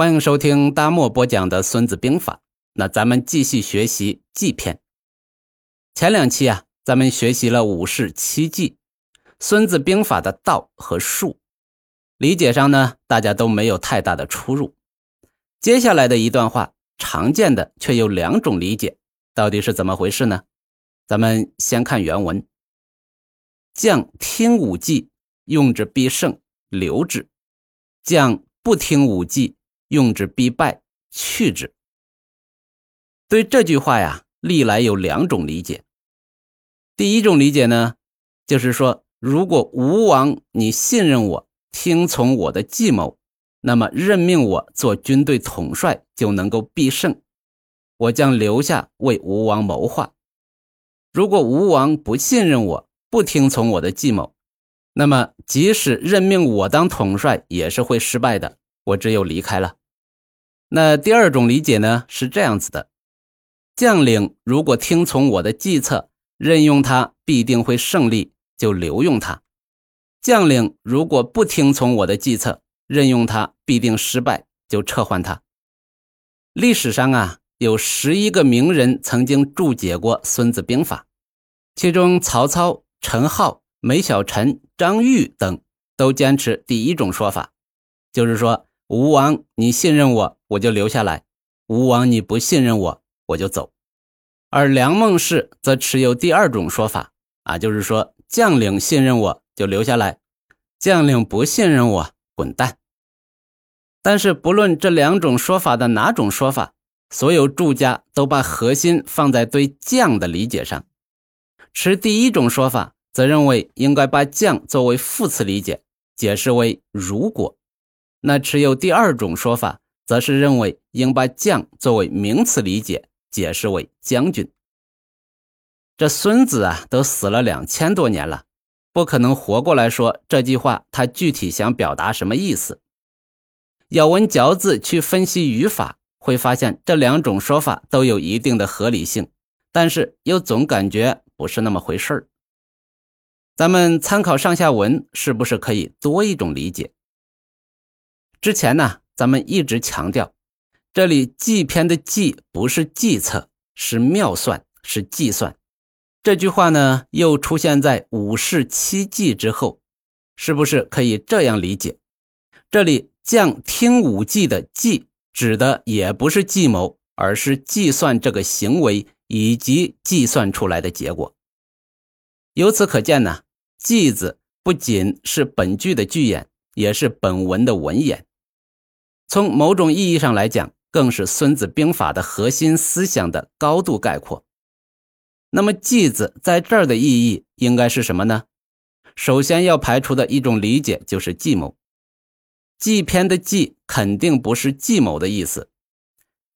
欢迎收听大漠播讲的《孙子兵法》。那咱们继续学习计篇。前两期啊，咱们学习了五式七计，《孙子兵法》的道和术，理解上呢，大家都没有太大的出入。接下来的一段话，常见的却有两种理解，到底是怎么回事呢？咱们先看原文：将听武计，用之必胜，留之；将不听武计。用之必败，去之。对这句话呀，历来有两种理解。第一种理解呢，就是说，如果吴王你信任我，听从我的计谋，那么任命我做军队统帅就能够必胜，我将留下为吴王谋划。如果吴王不信任我，不听从我的计谋，那么即使任命我当统帅，也是会失败的，我只有离开了。那第二种理解呢，是这样子的：将领如果听从我的计策，任用他必定会胜利，就留用他；将领如果不听从我的计策，任用他必定失败，就撤换他。历史上啊，有十一个名人曾经注解过《孙子兵法》，其中曹操、陈浩、梅小晨、张玉等都坚持第一种说法，就是说。吴王，你信任我，我就留下来；吴王，你不信任我，我就走。而梁孟氏则持有第二种说法，啊，就是说将领信任我就留下来，将领不信任我滚蛋。但是不论这两种说法的哪种说法，所有注家都把核心放在对将的理解上。持第一种说法，则认为应该把将作为副词理解，解释为如果。那持有第二种说法，则是认为应把将作为名词理解，解释为将军。这孙子啊，都死了两千多年了，不可能活过来说这句话。他具体想表达什么意思？咬文嚼字去分析语法，会发现这两种说法都有一定的合理性，但是又总感觉不是那么回事儿。咱们参考上下文，是不是可以多一种理解？之前呢，咱们一直强调，这里计篇的计不是计策，是妙算，是计算。这句话呢，又出现在五式七计之后，是不是可以这样理解？这里将听五计的计，指的也不是计谋，而是计算这个行为以及计算出来的结果。由此可见呢，计字不仅是本句的句眼，也是本文的文眼。从某种意义上来讲，更是《孙子兵法》的核心思想的高度概括。那么“计”字在这儿的意义应该是什么呢？首先要排除的一种理解就是计谋。计篇的“计”肯定不是计谋的意思。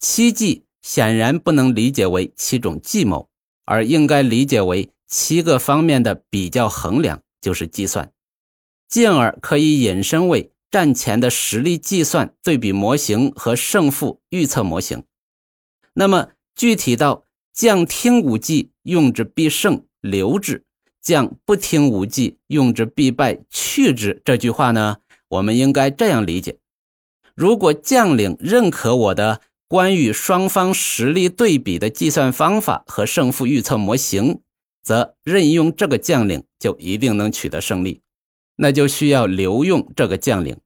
七计显然不能理解为七种计谋，而应该理解为七个方面的比较衡量，就是计算，进而可以引申为。战前的实力计算对比模型和胜负预测模型，那么具体到将听武计用之必胜，留之；将不听武计用之必败，去之。这句话呢，我们应该这样理解：如果将领认可我的关于双方实力对比的计算方法和胜负预测模型，则任用这个将领就一定能取得胜利，那就需要留用这个将领。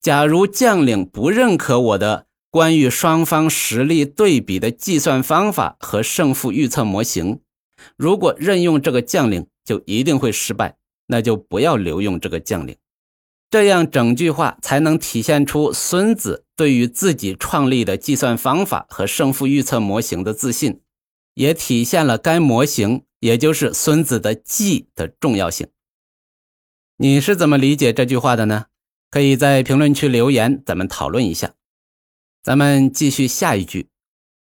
假如将领不认可我的关于双方实力对比的计算方法和胜负预测模型，如果任用这个将领就一定会失败，那就不要留用这个将领。这样整句话才能体现出孙子对于自己创立的计算方法和胜负预测模型的自信，也体现了该模型，也就是孙子的计的重要性。你是怎么理解这句话的呢？可以在评论区留言，咱们讨论一下。咱们继续下一句：“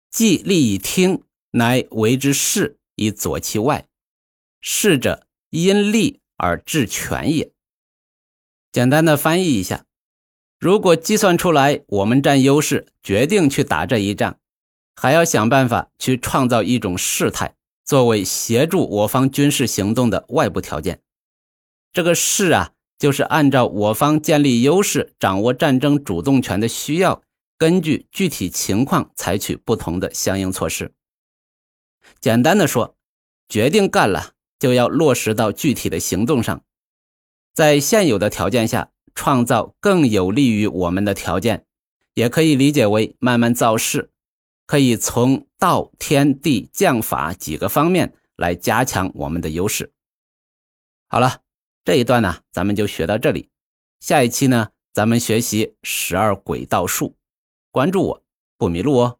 既利以听，乃为之势以佐其外。势者，因利而制权也。”简单的翻译一下：如果计算出来我们占优势，决定去打这一仗，还要想办法去创造一种事态，作为协助我方军事行动的外部条件。这个势啊。就是按照我方建立优势、掌握战争主动权的需要，根据具体情况采取不同的相应措施。简单的说，决定干了就要落实到具体的行动上，在现有的条件下创造更有利于我们的条件，也可以理解为慢慢造势，可以从道、天地、将法几个方面来加强我们的优势。好了，这一段呢，咱们就学到这里，下一期呢，咱们学习十二轨道术，关注我不迷路哦。